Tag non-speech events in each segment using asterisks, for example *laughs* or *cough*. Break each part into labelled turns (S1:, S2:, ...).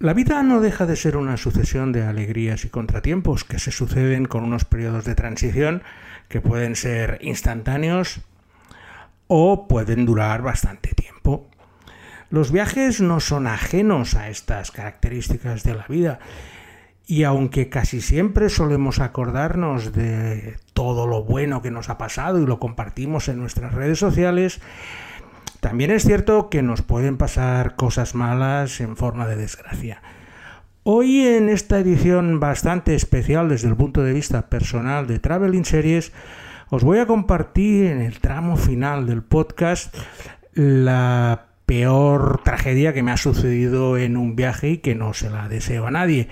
S1: La vida no deja de ser una sucesión de alegrías y contratiempos que se suceden con unos periodos de transición que pueden ser instantáneos o pueden durar bastante tiempo. Los viajes no son ajenos a estas características de la vida y aunque casi siempre solemos acordarnos de todo lo bueno que nos ha pasado y lo compartimos en nuestras redes sociales, también es cierto que nos pueden pasar cosas malas en forma de desgracia. Hoy en esta edición bastante especial desde el punto de vista personal de Traveling Series, os voy a compartir en el tramo final del podcast la peor tragedia que me ha sucedido en un viaje y que no se la deseo a nadie.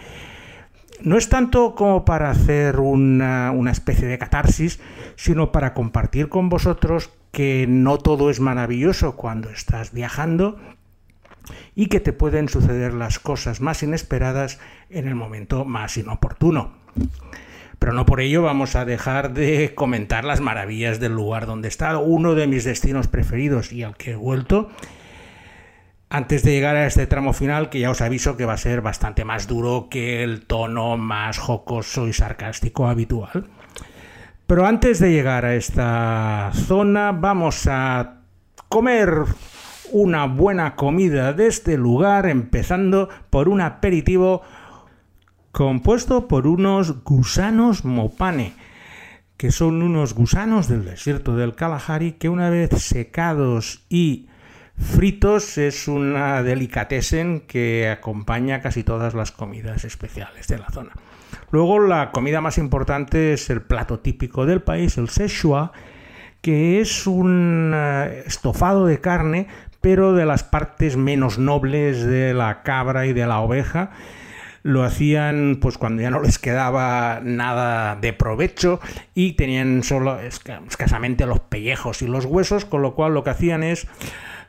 S1: No es tanto como para hacer una, una especie de catarsis, sino para compartir con vosotros que no todo es maravilloso cuando estás viajando y que te pueden suceder las cosas más inesperadas en el momento más inoportuno. Pero no por ello vamos a dejar de comentar las maravillas del lugar donde estado, uno de mis destinos preferidos y al que he vuelto. Antes de llegar a este tramo final, que ya os aviso que va a ser bastante más duro que el tono más jocoso y sarcástico habitual. Pero antes de llegar a esta zona vamos a comer una buena comida de este lugar, empezando por un aperitivo compuesto por unos gusanos mopane, que son unos gusanos del desierto del Kalahari que una vez secados y fritos es una delicatessen que acompaña casi todas las comidas especiales de la zona. Luego la comida más importante es el plato típico del país, el Szechuan, que es un eh, estofado de carne, pero de las partes menos nobles de la cabra y de la oveja. Lo hacían pues cuando ya no les quedaba nada de provecho y tenían solo escasamente los pellejos y los huesos, con lo cual lo que hacían es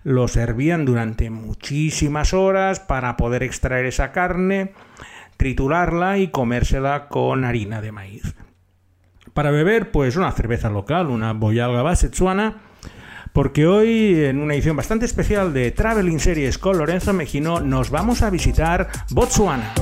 S1: lo servían durante muchísimas horas para poder extraer esa carne triturarla y comérsela con harina de maíz. Para beber, pues una cerveza local, una boyalga basetsuana, porque hoy, en una edición bastante especial de Traveling Series con Lorenzo Mejino, nos vamos a visitar Botswana.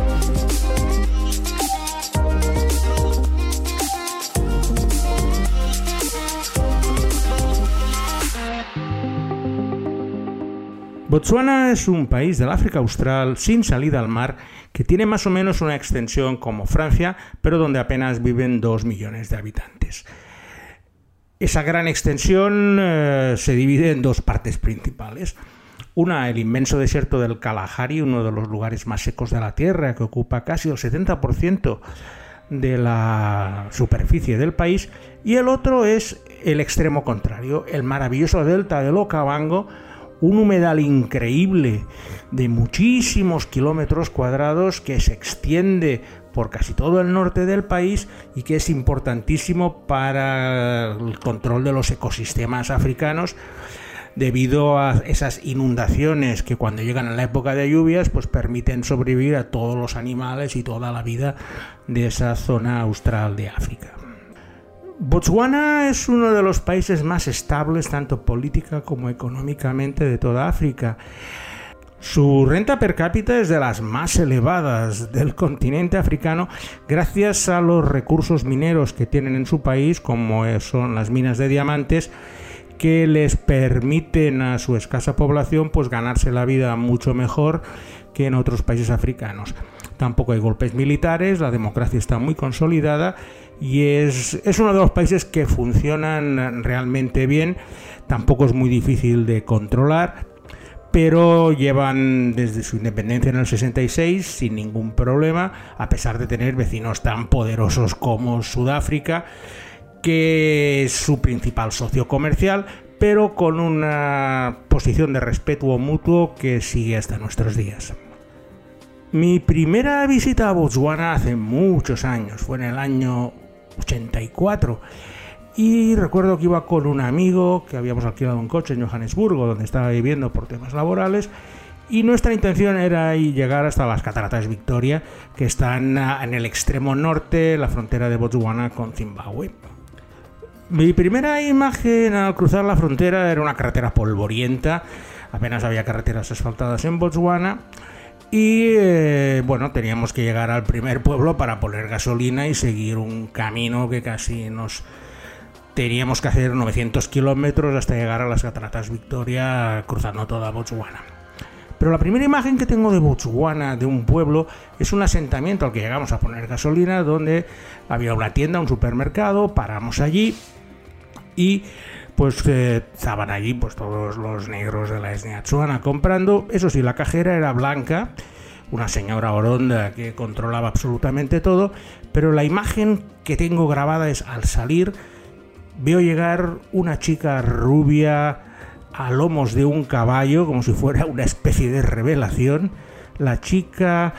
S1: Botswana es un país del África Austral sin salida al mar que tiene más o menos una extensión como Francia, pero donde apenas viven 2 millones de habitantes. Esa gran extensión eh, se divide en dos partes principales. Una, el inmenso desierto del Kalahari, uno de los lugares más secos de la Tierra, que ocupa casi el 70% de la superficie del país. Y el otro es el extremo contrario, el maravilloso delta del Okavango, un humedal increíble de muchísimos kilómetros cuadrados que se extiende por casi todo el norte del país y que es importantísimo para el control de los ecosistemas africanos debido a esas inundaciones que cuando llegan a la época de lluvias pues permiten sobrevivir a todos los animales y toda la vida de esa zona austral de África. Botswana es uno de los países más estables tanto política como económicamente de toda África. Su renta per cápita es de las más elevadas del continente africano gracias a los recursos mineros que tienen en su país, como son las minas de diamantes, que les permiten a su escasa población pues ganarse la vida mucho mejor que en otros países africanos. Tampoco hay golpes militares, la democracia está muy consolidada y es, uno de los países que funcionan realmente bien, tampoco es muy difícil de controlar, pero llevan desde su independencia en el 66 sin ningún problema, a pesar de tener vecinos tan poderosos como Sudáfrica, que es su principal socio comercial, pero con una posición de respeto mutuo que sigue hasta nuestros días. Mi primera visita a Botswana hace muchos años, fue en el año 84. Y recuerdo que iba con un amigo que habíamos alquilado un coche en Johannesburgo, donde estaba viviendo por temas laborales. Y nuestra intención era llegar hasta las cataratas Victoria, que están en el extremo norte, la frontera de Botswana con Zimbabue. Mi primera imagen al cruzar la frontera era una carretera polvorienta, apenas había carreteras asfaltadas en Botswana Y eh, bueno, teníamos que llegar al primer pueblo para poner gasolina y seguir un camino que casi nos teníamos que hacer 900 kilómetros hasta llegar a las cataratas Victoria cruzando toda Botswana. Pero la primera imagen que tengo de Botswana, de un pueblo, es un asentamiento al que llegamos a poner gasolina, donde había una tienda, un supermercado, paramos allí y pues eh, estaban allí pues todos los negros de la etnia comprando. Eso sí, la cajera era blanca, una señora oronda que controlaba absolutamente todo, pero la imagen que tengo grabada es al salir veo llegar una chica rubia a lomos de un caballo, como si fuera una especie de revelación. La chica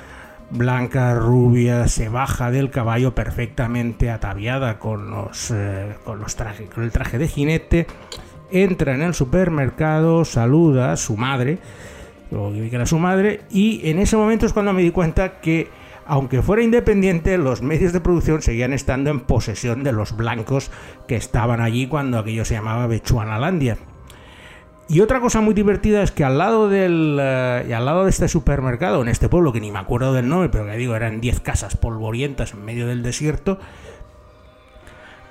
S1: blanca, rubia, se baja del caballo perfectamente ataviada con, los, eh, con, los trajes, con el traje de jinete, entra en el supermercado, saluda a su madre, o que era su madre, y en ese momento es cuando me di cuenta que aunque fuera independiente, los medios de producción seguían estando en posesión de los blancos que estaban allí cuando aquello se llamaba Bechuanalandia. Y otra cosa muy divertida es que al lado del eh, al lado de este supermercado, en este pueblo que ni me acuerdo del nombre, pero que digo eran 10 casas polvorientas en medio del desierto,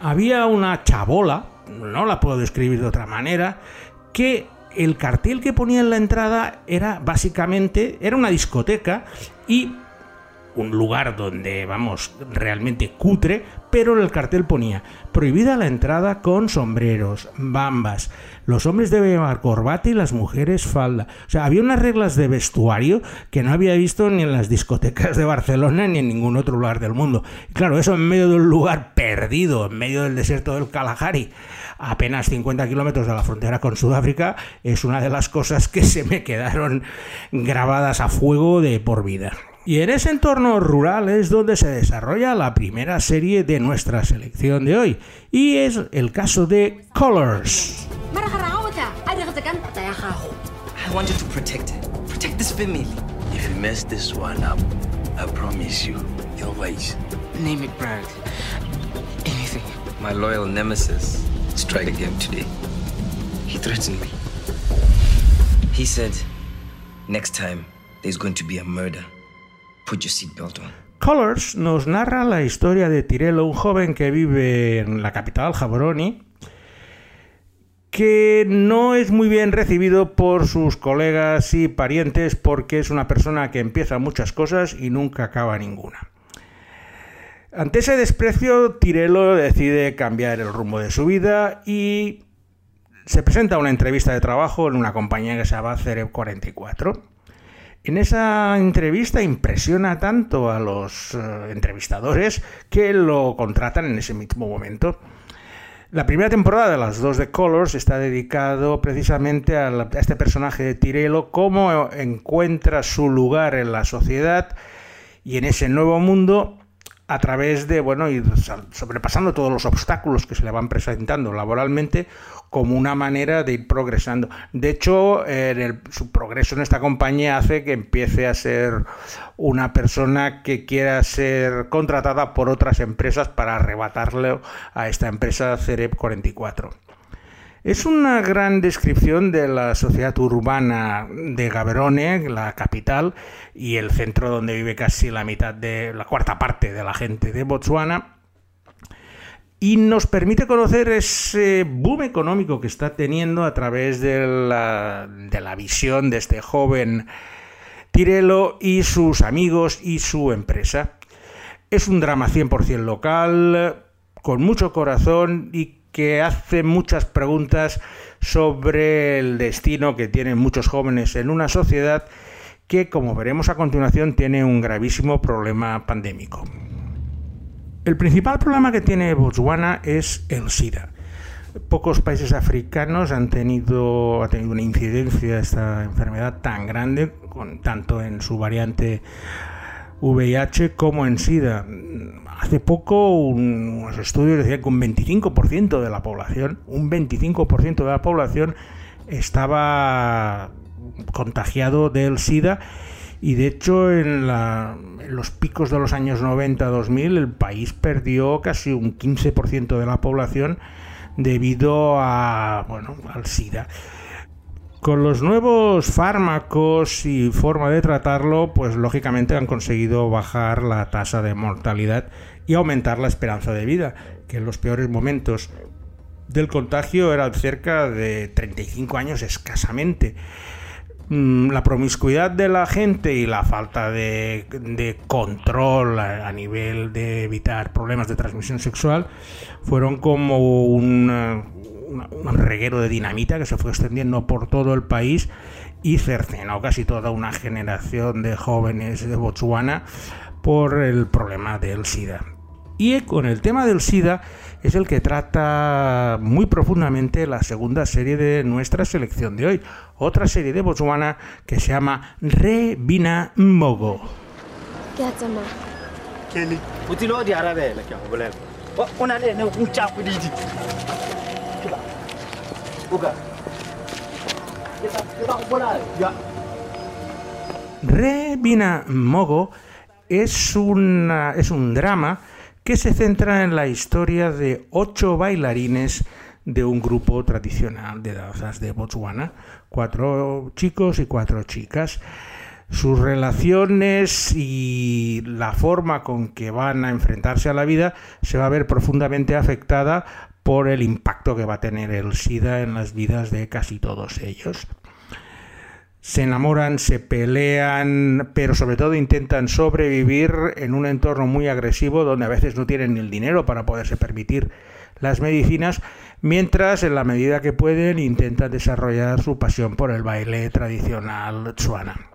S1: había una chabola, no la puedo describir de otra manera, que el cartel que ponía en la entrada era básicamente era una discoteca y un lugar donde, vamos, realmente cutre, pero el cartel ponía prohibida la entrada con sombreros, bambas, los hombres deben llevar corbata y las mujeres falda. O sea, había unas reglas de vestuario que no había visto ni en las discotecas de Barcelona ni en ningún otro lugar del mundo. Claro, eso en medio de un lugar perdido, en medio del desierto del Kalahari, apenas 50 kilómetros de la frontera con Sudáfrica, es una de las cosas que se me quedaron grabadas a fuego de por vida. Y en ese entorno rural es donde se desarrolla la primera serie de nuestra selección de hoy, y es el caso de Colors.
S2: I wanted to protect it. Protect this family.
S3: If you mess this one up, I promise you, your ways.
S2: Name it, Brad. Anything.
S3: My loyal nemesis strike again today. He threatened me. He said, next time, there's going to be a murder.
S1: Colors nos narra la historia de Tirelo, un joven que vive en la capital, Jaboroni, que no es muy bien recibido por sus colegas y parientes porque es una persona que empieza muchas cosas y nunca acaba ninguna. Ante ese desprecio, Tirelo decide cambiar el rumbo de su vida y se presenta a una entrevista de trabajo en una compañía que se llama Cereb 44. En esa entrevista impresiona tanto a los eh, entrevistadores que lo contratan en ese mismo momento. La primera temporada de las dos de Colors está dedicado precisamente a, este personaje de Tirelo, cómo encuentra su lugar en la sociedad y en ese nuevo mundo a través de, bueno, ir sobrepasando todos los obstáculos que se le van presentando laboralmente como una manera de ir progresando. De hecho, su progreso en esta compañía hace que empiece a ser una persona que quiera ser contratada por otras empresas para arrebatarle a esta empresa Cerep 44. Es una gran descripción de la sociedad urbana de Gaberone, la capital, y el centro donde vive casi la mitad de la cuarta parte de la gente de Botswana. Y nos permite conocer ese boom económico que está teniendo a través de la, de la visión de este joven Tirelo y sus amigos y su empresa. Es un drama 100% local, con mucho corazón y que hace muchas preguntas sobre el destino que tienen muchos jóvenes en una sociedad que, como veremos a continuación, tiene un gravísimo problema pandémico. El principal problema que tiene Botswana es el SIDA. Pocos países africanos han tenido, ha tenido una incidencia de esta enfermedad tan grande, con, tanto en su variante VIH como en SIDA. Hace poco unos estudios decían que un 25% de la población, un 25% de la población estaba contagiado del SIDA y de hecho en, los picos de los años 90-2000 el país perdió casi un 15% de la población debido a, bueno, al SIDA Con los nuevos fármacos y forma de tratarlo, pues lógicamente han conseguido bajar la tasa de mortalidad y aumentar la esperanza de vida, que en los peores momentos del contagio eran cerca de 35 años escasamente. Mm, la promiscuidad de la gente y la falta de, control a, nivel de evitar problemas de transmisión sexual fueron como un, un reguero de dinamita que se fue extendiendo por todo el país y cercenó casi toda una generación de jóvenes de Botswana por el problema del SIDA. Y con el tema del SIDA es el que trata muy profundamente la segunda serie de nuestra selección de hoy. Otra serie de Botswana que se llama Re Bina Mogo. Re Bina Mogo es, una, es un drama que se centra en la historia de ocho bailarines de un grupo tradicional de danzas de Botswana, cuatro chicos y cuatro chicas. Sus relaciones y la forma con que van a enfrentarse a la vida se va a ver profundamente afectada por el impacto que va a tener el SIDA en las vidas de casi todos ellos se enamoran, se pelean, pero sobre todo intentan sobrevivir en un entorno muy agresivo donde a veces no tienen ni el dinero para poderse permitir las medicinas, mientras en la medida que pueden intentan desarrollar su pasión por el baile tradicional tsuana.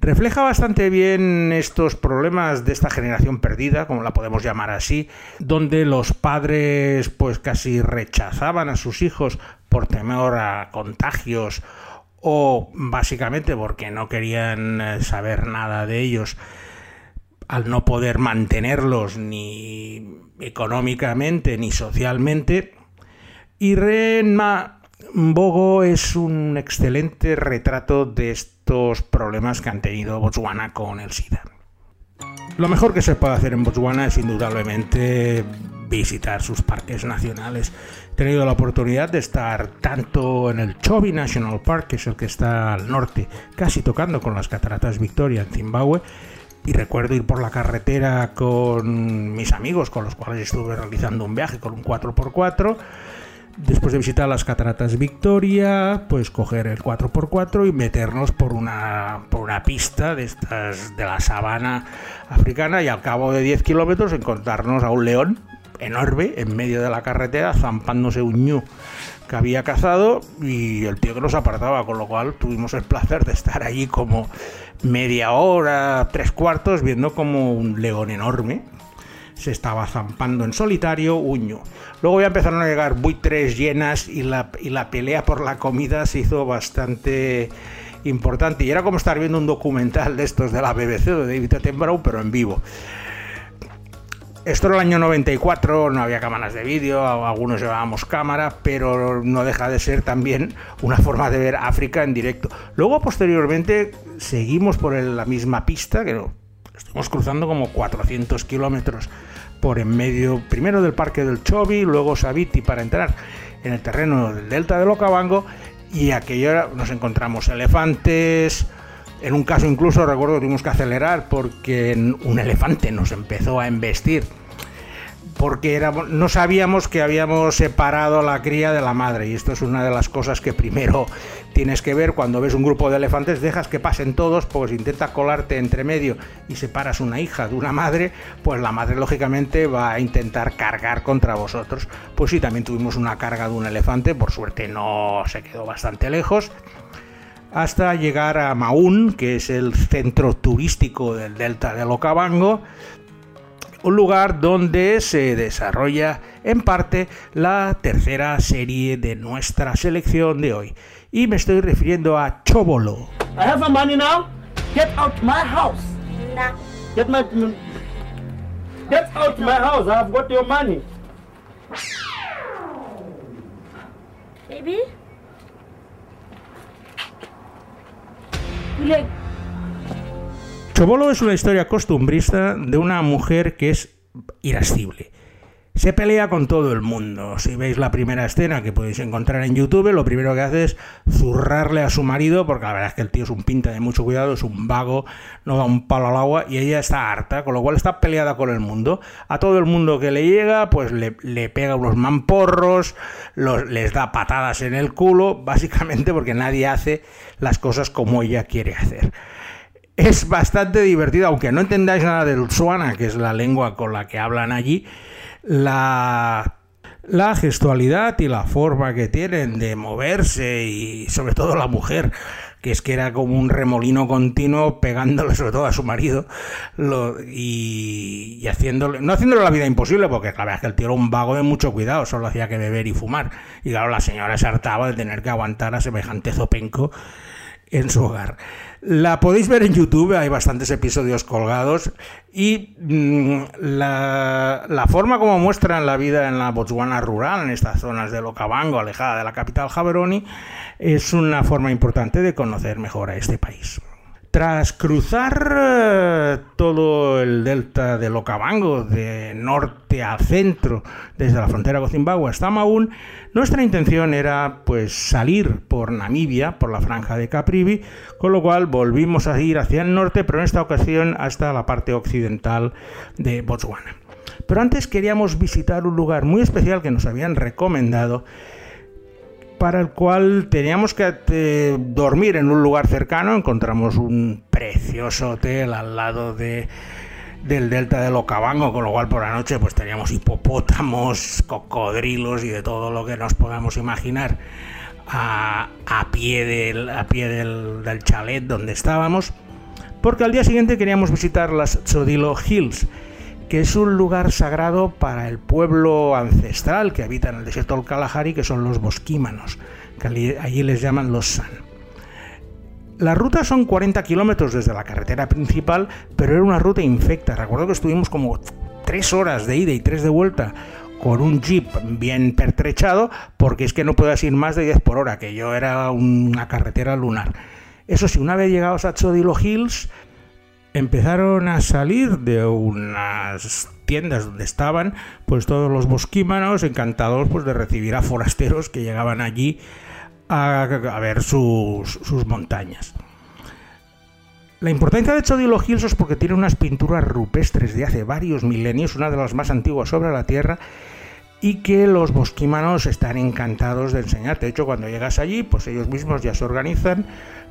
S1: Refleja bastante bien estos problemas de esta generación perdida, como la podemos llamar así, donde los padres pues casi rechazaban a sus hijos por temor a contagios o básicamente porque no querían eh, saber nada de ellos al no poder mantenerlos ni económicamente ni socialmente. Y Renma Bogo es un excelente retrato de estos problemas que han tenido Botswana con el SIDA. Lo mejor que se puede hacer en Botswana es indudablemente visitar sus parques nacionales. He tenido la oportunidad de estar tanto en el Chobe National Park, que es el que está al norte, casi tocando con las cataratas Victoria en Zimbabue, y recuerdo ir por la carretera con mis amigos con los cuales estuve realizando un viaje con un 4x4. Después de visitar las cataratas Victoria, pues coger el 4x4 y meternos por una, por una pista de estas de la sabana africana y al cabo de 10 kilómetros encontrarnos a un león enorme en medio de la carretera, zampándose un ñu que había cazado y el tío que nos apartaba, con lo cual tuvimos el placer de estar allí como media hora, tres cuartos, viendo como un león enorme se estaba zampando en solitario uño. Luego ya empezaron a llegar buitres llenas y la, y la pelea por la comida se hizo bastante importante. Y era como estar viendo un documental de estos de la BBC de David Attenborough, pero en vivo. Esto era el año 94, no había cámaras de vídeo, algunos llevábamos cámara, pero no deja de ser también una forma de ver África en directo. Luego, posteriormente, seguimos por la misma pista, que estuvimos cruzando como 400 kilómetros por en medio, primero del Parque del Chobi, luego Sabiti para entrar en el terreno del Delta del Okavango, y aquello nos encontramos elefantes, en un caso incluso recuerdo que tuvimos que acelerar porque un elefante nos empezó a embestir porque no sabíamos que habíamos separado la cría de la madre y esto es una de las cosas que primero tienes que ver cuando ves un grupo de elefantes, dejas que pasen todos, pues intenta colarte entre medio y separas una hija de una madre, pues la madre lógicamente va a intentar cargar contra vosotros. Pues sí, también tuvimos una carga de un elefante, por suerte no se quedó bastante lejos hasta llegar a Maún, que es el centro turístico del delta del Okavango, un lugar donde se desarrolla en parte la tercera serie de nuestra selección de hoy. Y me estoy refiriendo a Chobolo.
S4: I have money now. Get out my house. Get my Get out my house. I have got your money.
S5: Baby?
S1: Chobolo es una historia costumbrista de una mujer que es irascible. Se pelea con todo el mundo. Si veis la primera escena que podéis encontrar en YouTube, lo primero que hace es zurrarle a su marido, porque la verdad es que el tío es un pinta de mucho cuidado, es un vago, no da un palo al agua y ella está harta, con lo cual está peleada con el mundo. A todo el mundo que le llega, pues le, pega unos mamporros, les da patadas en el culo, básicamente porque nadie hace las cosas como ella quiere hacer es bastante divertido, aunque no entendáis nada del Suana, que es la lengua con la que hablan allí, la, la gestualidad y la forma que tienen de moverse y sobre todo la mujer que es que era como un remolino continuo pegándole sobre todo a su marido y, haciéndole, no haciéndole la vida imposible, porque la verdad es que el tío era un vago de mucho cuidado, solo hacía que beber y fumar. Y claro, la señora se hartaba de tener que aguantar a semejante zopenco en su hogar. La podéis ver en YouTube, hay bastantes episodios colgados y mm, la, forma como muestran la vida en la Botswana rural, en estas zonas de Locabango, alejada de la capital Jaberoni, es una forma importante de conocer mejor a este país. Tras cruzar eh, todo el delta de Locabango, de norte a centro, desde la frontera con Zimbabue hasta Maún, nuestra intención era pues salir por Namibia, por la franja de Caprivi, con lo cual volvimos a ir hacia el norte, pero en esta ocasión hasta la parte occidental de Botswana. Pero antes queríamos visitar un lugar muy especial que nos habían recomendado para el cual teníamos que eh, dormir en un lugar cercano. Encontramos un precioso hotel al lado de, del delta de Locabango, con lo cual por la noche pues teníamos hipopótamos, *laughs* cocodrilos y de todo lo que nos podamos imaginar a, pie, del, a pie del, del chalet donde estábamos. Porque al día siguiente queríamos visitar las Chodilo Hills que es un lugar sagrado para el pueblo ancestral que habita en el desierto del Kalahari, que son los bosquímanos, que allí les llaman los San. La ruta son 40 kilómetros desde la carretera principal, pero era una ruta infecta. Recuerdo que estuvimos como tres horas de ida y tres de vuelta con un jeep bien pertrechado, porque es que no puedes ir más de 10 por hora, que yo era una carretera lunar. Eso sí, una vez llegados a Chodilo Hills, empezaron a salir de unas tiendas donde estaban pues todos los bosquímanos encantados pues de recibir a forasteros que llegaban allí a, ver sus, sus, montañas. La importancia de Chodilo Hills es porque tiene unas pinturas rupestres de hace varios milenios, una de las más antiguas sobre la Tierra, y que los bosquímanos están encantados de enseñarte. De hecho, cuando llegas allí, pues ellos mismos ya se organizan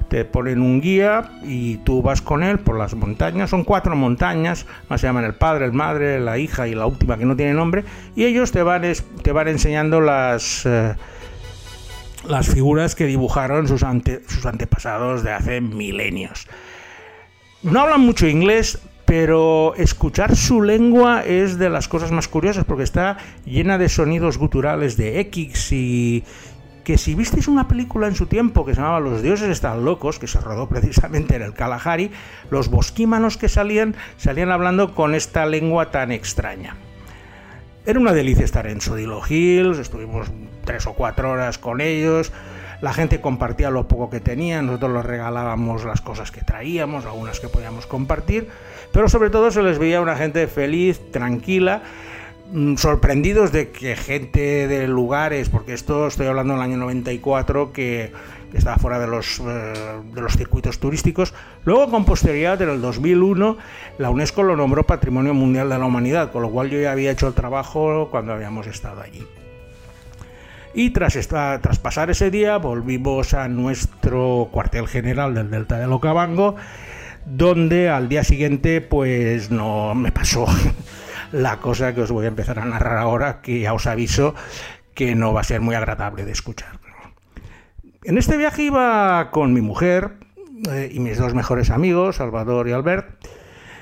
S1: te ponen un guía y tú vas con él por las montañas. Son cuatro montañas, se llaman el padre, el madre, la hija y la última que no tiene nombre. Y ellos te van, te van enseñando las, eh, las figuras que dibujaron sus, sus antepasados de hace milenios. No hablan mucho inglés, pero escuchar su lengua es de las cosas más curiosas porque está llena de sonidos guturales de X y, que si visteis una película en su tiempo que se llamaba Los dioses están locos, que se rodó precisamente en el Kalahari, los bosquímanos que salían salían hablando con esta lengua tan extraña. Era una delicia estar en Sodilo Hills, estuvimos tres o cuatro horas con ellos, la gente compartía lo poco que tenía, nosotros les regalábamos las cosas que traíamos, algunas que podíamos compartir, pero sobre todo se les veía una gente feliz, tranquila, Mm, sorprendidos de que gente de lugares, porque esto estoy hablando del año 94, que, estaba fuera de los, eh, de los circuitos turísticos. Luego, con posterioridad, en el 2001, la UNESCO lo nombró Patrimonio Mundial de la Humanidad, con lo cual yo ya había hecho el trabajo cuando habíamos estado allí. Y tras, pasar ese día, volvimos a nuestro cuartel general del Delta de Locabango, donde al día siguiente, pues no me pasó *laughs* la cosa que os voy a empezar a narrar ahora, que ya os aviso que no va a ser muy agradable de escuchar. En este viaje iba con mi mujer eh, y mis dos mejores amigos, Salvador y Albert,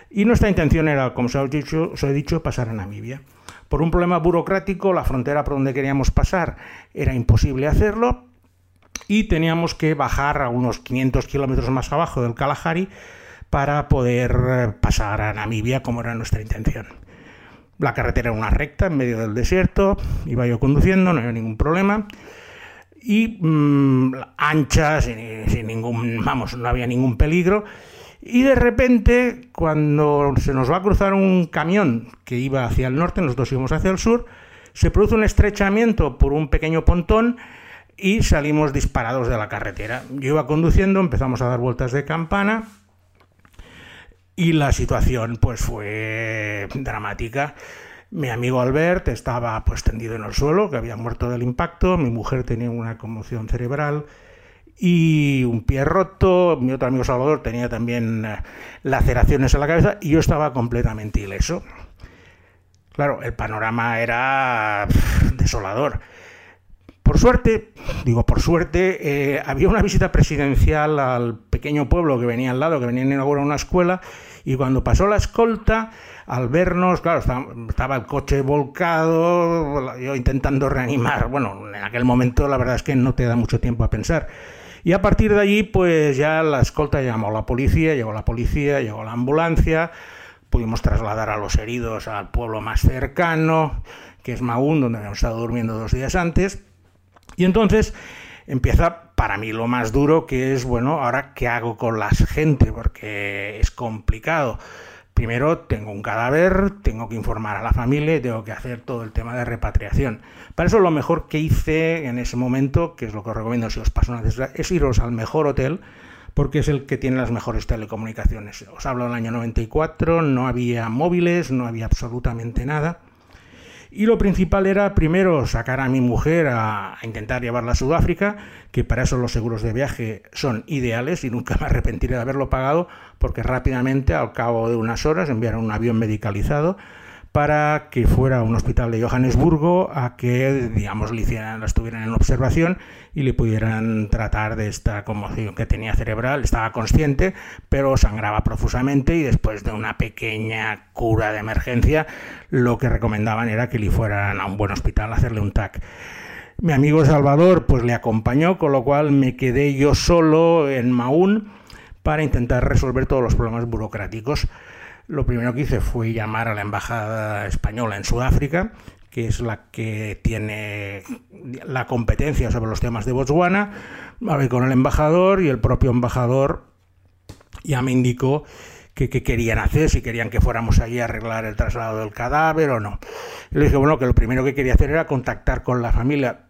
S1: y nuestra intención era, como os he dicho, os he dicho pasar a Namibia. Por un problema burocrático, la frontera por donde queríamos pasar era imposible hacerlo y teníamos que bajar a unos 500 kilómetros más abajo del Kalahari para poder eh, pasar a Namibia como era nuestra intención. La carretera era una recta en medio del desierto, iba yo conduciendo, no había ningún problema. Y mm, ancha, sin, ningún, vamos, no había ningún peligro. Y de repente, cuando se nos va a cruzar un camión que iba hacia el norte, nosotros íbamos hacia el sur, se produce un estrechamiento por un pequeño pontón y salimos disparados de la carretera. Yo iba conduciendo, empezamos a dar vueltas de campana y la situación pues fue dramática. Mi amigo Albert estaba pues tendido en el suelo, que había muerto del impacto, mi mujer tenía una conmoción cerebral y un pie roto, mi otro amigo Salvador tenía también eh, laceraciones en la cabeza y yo estaba completamente ileso. Claro, el panorama era desolador. Por suerte, digo por suerte, eh, había una visita presidencial al pequeño pueblo que venía al lado, que venía a inaugurar una escuela, y cuando pasó la escolta, al vernos, claro, estaba, el coche volcado, yo intentando reanimar. Bueno, en aquel momento la verdad es que no te da mucho tiempo a pensar. Y a partir de allí, pues ya la escolta llamó a la policía, llegó la policía, llegó la ambulancia, pudimos trasladar a los heridos al pueblo más cercano, que es Maún, donde habíamos estado durmiendo dos días antes. Y entonces empieza para mí lo más duro, que es, bueno, ahora qué hago con la gente, porque es complicado. Primero tengo un cadáver, tengo que informar a la familia y tengo que hacer todo el tema de repatriación. Para eso lo mejor que hice en ese momento, que es lo que os recomiendo si os pasa una desgracia, es iros al mejor hotel, porque es el que tiene las mejores telecomunicaciones. Os hablo del año 94, no había móviles, no había absolutamente nada. Y lo principal era primero sacar a mi mujer a, intentar llevarla a Sudáfrica, que para eso los seguros de viaje son ideales y nunca me arrepentiré de haberlo pagado, porque rápidamente, al cabo de unas horas, enviaron un avión medicalizado para que fuera a un hospital de Johannesburgo a que, digamos, le hicieran, la estuvieran en observación y le pudieran tratar de esta conmoción que tenía cerebral. Estaba consciente, pero sangraba profusamente y después de una pequeña cura de emergencia, lo que recomendaban era que le fueran a un buen hospital a hacerle un TAC. Mi amigo Salvador pues le acompañó, con lo cual me quedé yo solo en Maún para intentar resolver todos los problemas burocráticos lo primero que hice fue llamar a la embajada española en Sudáfrica, que es la que tiene la competencia sobre los temas de Botswana, hablé con el embajador y el propio embajador ya me indicó qué querían hacer, si querían que fuéramos allí a arreglar el traslado del cadáver o no. le dije, bueno, que lo primero que quería hacer era contactar con la familia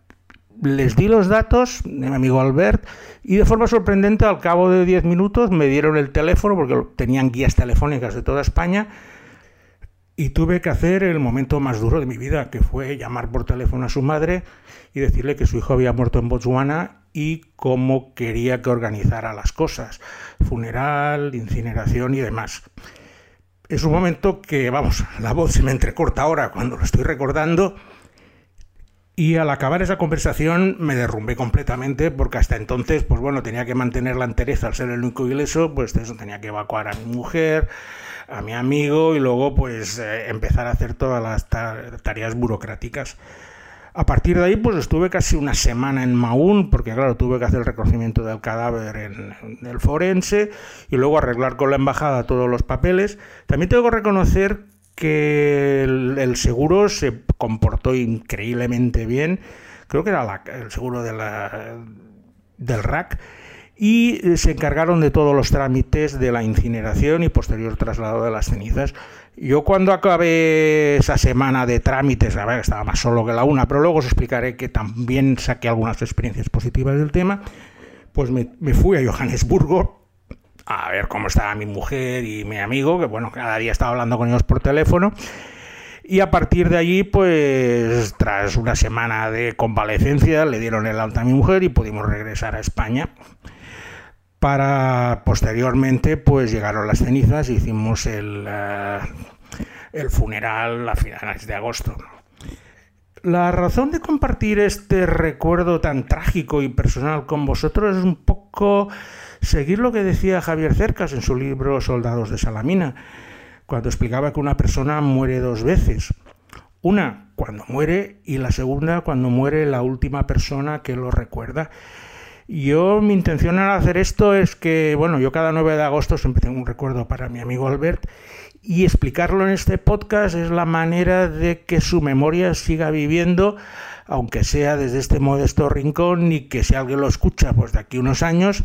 S1: les di los datos mi amigo Albert y de forma sorprendente al cabo de 10 minutos me dieron el teléfono porque tenían guías telefónicas de toda España y tuve que hacer el momento más duro de mi vida, que fue llamar por teléfono a su madre y decirle que su hijo había muerto en Botswana y cómo quería que organizara las cosas, funeral, incineración y demás. Es un momento que, vamos, la voz se me entrecorta ahora cuando lo estoy recordando y al acabar esa conversación me derrumbé completamente porque hasta entonces, pues bueno, tenía que mantener la entereza al ser el único ileso, pues eso tenía que evacuar a mi mujer, a mi amigo y luego pues eh, empezar a hacer todas las tareas burocráticas. A partir de ahí pues estuve casi una semana en Maún porque claro, tuve que hacer el reconocimiento del cadáver en, en el forense y luego arreglar con la embajada todos los papeles. También tengo que reconocer que el, seguro se comportó increíblemente bien. Creo que era el seguro de del RAC. Y se encargaron de todos los trámites de la incineración y posterior traslado de las cenizas. Yo cuando acabé esa semana de trámites, a ver, estaba más solo que la una, pero luego os explicaré que también saqué algunas experiencias positivas del tema, pues me fui a Johannesburgo a ver cómo estaba mi mujer y mi amigo, que bueno, cada día estaba hablando con ellos por teléfono. Y a partir de allí, pues tras una semana de convalecencia, le dieron el alta a mi mujer y pudimos regresar a España. Para posteriormente, pues llegaron las cenizas y hicimos el, eh, el funeral a finales de agosto. La razón de compartir este recuerdo tan trágico y personal con vosotros es un poco seguir lo que decía Javier Cercas en su libro Soldados de Salamina, cuando explicaba que una persona muere dos veces. Una cuando muere y la segunda cuando muere la última persona que lo recuerda. Yo, mi intención al hacer esto es que, bueno, yo cada 9 de agosto siempre tengo un recuerdo para mi amigo Albert y explicarlo en este podcast es la manera de que su memoria siga viviendo, aunque sea desde este modesto rincón y que si alguien lo escucha, pues de aquí unos años,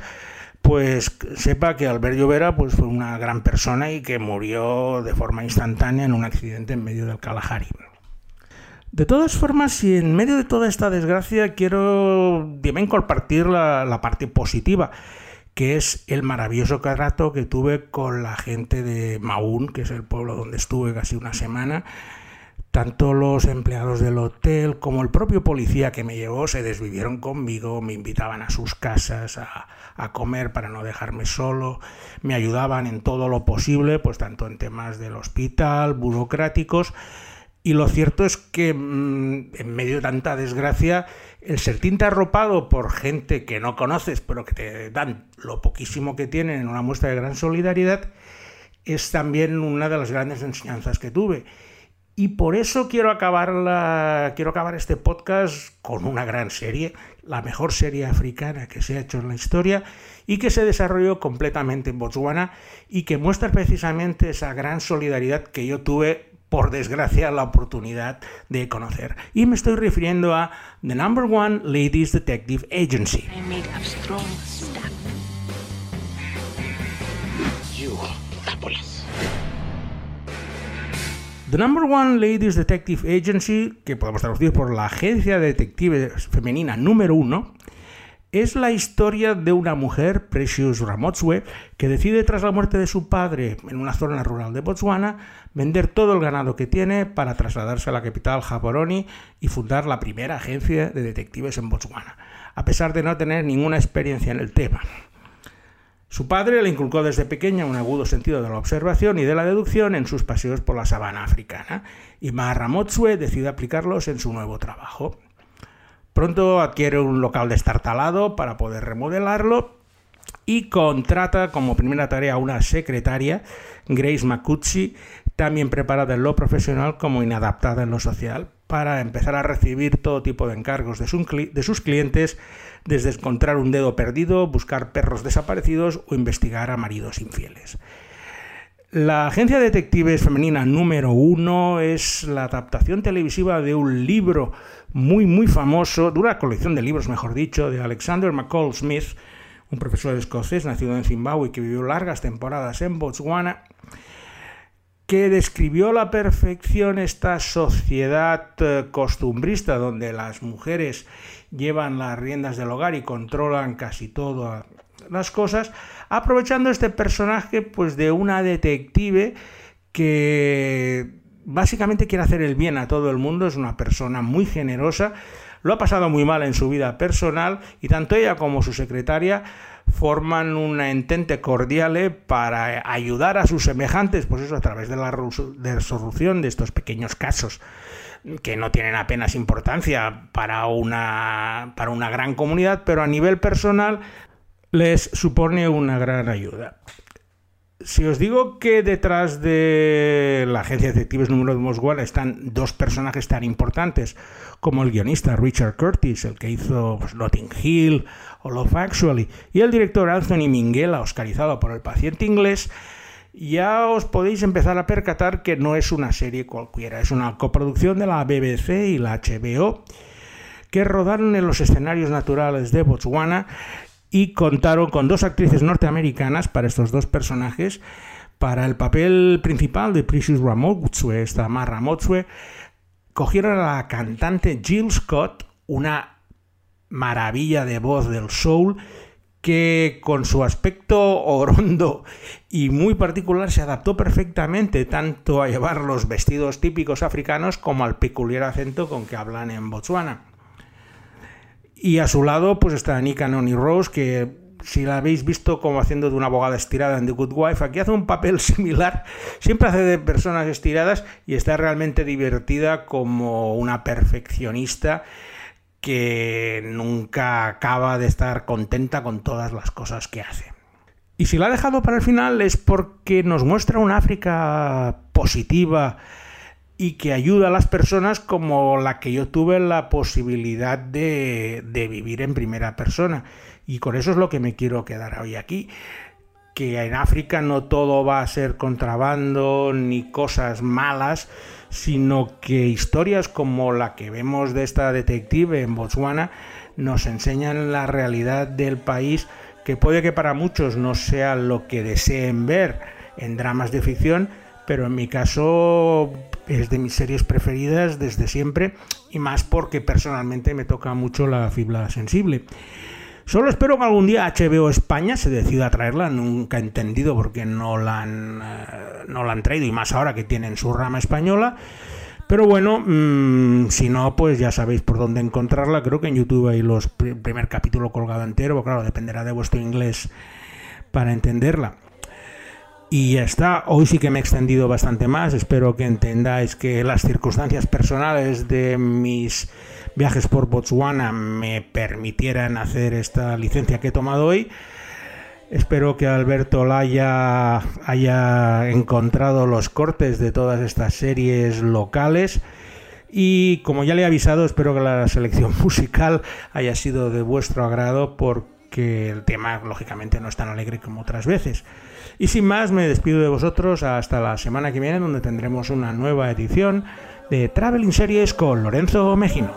S1: pues sepa que Albert Llovera pues, fue una gran persona y que murió de forma instantánea en un accidente en medio del Kalahari. De todas formas, si en medio de toda esta desgracia quiero también compartir la, la parte positiva, que es el maravilloso trato que tuve con la gente de Maún, que es el pueblo donde estuve casi una semana, tanto los empleados del hotel como el propio policía que me llevó se desvivieron conmigo, me invitaban a sus casas a, comer para no dejarme solo, me ayudaban en todo lo posible, pues tanto en temas del hospital, burocráticos, y lo cierto es que mm, en medio de tanta desgracia, el sentirte arropado por gente que no conoces, pero que te dan lo poquísimo que tienen en una muestra de gran solidaridad, es también una de las grandes enseñanzas que tuve. Y por eso quiero acabar, la, quiero acabar este podcast con una gran serie, la mejor serie africana que se ha hecho en la historia y que se desarrolló completamente en Botswana y que muestra precisamente esa gran solidaridad que yo tuve, por desgracia, la oportunidad de conocer. Y me estoy refiriendo a The Number One Ladies Detective Agency. The Number One Ladies Detective Agency, que podemos traducir por la agencia de detectives femenina número uno, es la historia de una mujer, Precious Ramotswe, que decide tras la muerte de su padre en una zona rural de Botswana vender todo el ganado que tiene para trasladarse a la capital Gaborone y fundar la primera agencia de detectives en Botswana, a pesar de no tener ninguna experiencia en el tema. Su padre le inculcó desde pequeña un agudo sentido de la observación y de la deducción en sus paseos por la sabana africana, y Maharamotsu'e decide aplicarlos en su nuevo trabajo. Pronto adquiere un local destartalado para poder remodelarlo y contrata como primera tarea a una secretaria, Grace Makuchi, también preparada en lo profesional como inadaptada en lo social, para empezar a recibir todo tipo de encargos de, sus clientes, desde encontrar un dedo perdido, buscar perros desaparecidos o investigar a maridos infieles. La agencia de detectives femenina número uno es la adaptación televisiva de un libro muy muy famoso, de una colección de libros, mejor dicho, de Alexander McCall Smith, un profesor escocés nacido en Zimbabue que vivió largas temporadas en Botswana, que describió a la perfección esta sociedad eh, costumbrista donde las mujeres llevan las riendas del hogar y controlan casi todas las cosas, aprovechando este personaje pues de una detective que básicamente quiere hacer el bien a todo el mundo, es una persona muy generosa, lo ha pasado muy mal en su vida personal y tanto ella como su secretaria forman una entente cordial para ayudar a sus semejantes, pues eso a través de la resolución de estos pequeños casos que no tienen apenas importancia para una, para una gran comunidad, pero a nivel personal les supone una gran ayuda. Si os digo que detrás de la agencia de detectives número de Moswell están dos personajes tan importantes como el guionista Richard Curtis, el que hizo pues, Notting Hill o Love Actually, y el director Anthony Minghella, oscarizado por El paciente inglés, ya os podéis empezar a percatar que no es una serie cualquiera, es una coproducción de la BBC y la HBO que rodaron en los escenarios naturales de Botswana y contaron con dos actrices norteamericanas para estos dos personajes. Para el papel principal de Precious Ramotswe, esta más Ramotswe, cogieron a la cantante Jill Scott, una maravilla de voz del soul, que con su aspecto orondo y muy particular se adaptó perfectamente tanto a llevar los vestidos típicos africanos como al peculiar acento con que hablan en Botswana. Y a su lado pues está Nika Noni Rose, que si la habéis visto como haciendo de una abogada estirada en The Good Wife, aquí hace un papel *laughs* similar, siempre hace de personas estiradas y está realmente divertida como una perfeccionista que nunca acaba de estar contenta con todas las cosas que hace. Y si la ha dejado para el final es porque nos muestra una África positiva y que ayuda a las personas como la que yo tuve la posibilidad de, de vivir en primera persona. Y con eso es lo que me quiero quedar hoy aquí que en África no todo va a ser contrabando ni cosas malas, sino que historias como la que vemos de esta detective en Botswana nos enseñan la realidad del país que puede que para muchos no sea lo que deseen ver en dramas de ficción, pero en mi caso es de mis series preferidas desde siempre y más porque personalmente me toca mucho la fibra sensible. Solo espero que algún día HBO España se decida a traerla, nunca he entendido por qué no la han, eh, no la han traído y más ahora que tienen su rama española. Pero bueno, mmm, si no, pues ya sabéis por dónde encontrarla. Creo que en YouTube hay los pr primer capítulo colgado entero, claro, dependerá de vuestro inglés para entenderla. Y ya está, hoy sí que me he extendido bastante más, espero que entendáis que las circunstancias personales de mis viajes por Botswana me permitieran hacer esta licencia que he tomado hoy. Espero que Alberto Laya haya encontrado los cortes de todas estas series locales. Y como ya le he avisado, espero que la selección *laughs* musical haya sido de vuestro agrado porque el tema lógicamente no es tan alegre como otras veces. Y sin más, me despido de vosotros hasta la semana que viene, donde tendremos una nueva edición de Traveling Series con Lorenzo Mejino.